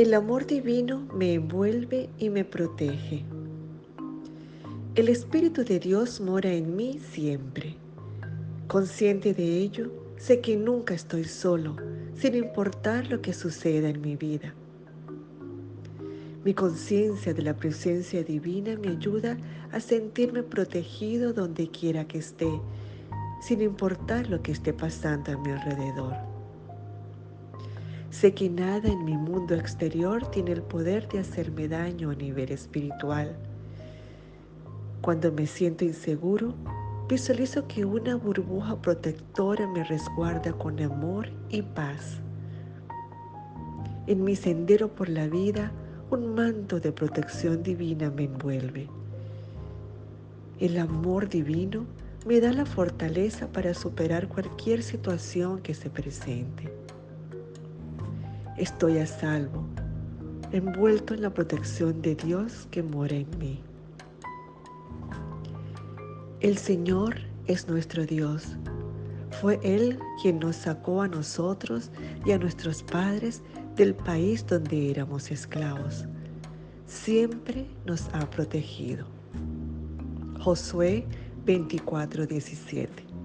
El amor divino me envuelve y me protege. El Espíritu de Dios mora en mí siempre. Consciente de ello, sé que nunca estoy solo, sin importar lo que suceda en mi vida. Mi conciencia de la presencia divina me ayuda a sentirme protegido donde quiera que esté, sin importar lo que esté pasando a mi alrededor. Sé que nada en mi mundo exterior tiene el poder de hacerme daño a nivel espiritual cuando me siento inseguro, visualizo que una burbuja protectora me resguarda con amor y paz. En mi sendero por la vida, un manto de protección divina me envuelve. El amor divino me da la fortaleza para superar cualquier situación que se presente. Estoy a salvo, envuelto en la protección de Dios que mora en mí. El Señor es nuestro Dios. Fue Él quien nos sacó a nosotros y a nuestros padres del país donde éramos esclavos. Siempre nos ha protegido. Josué 24:17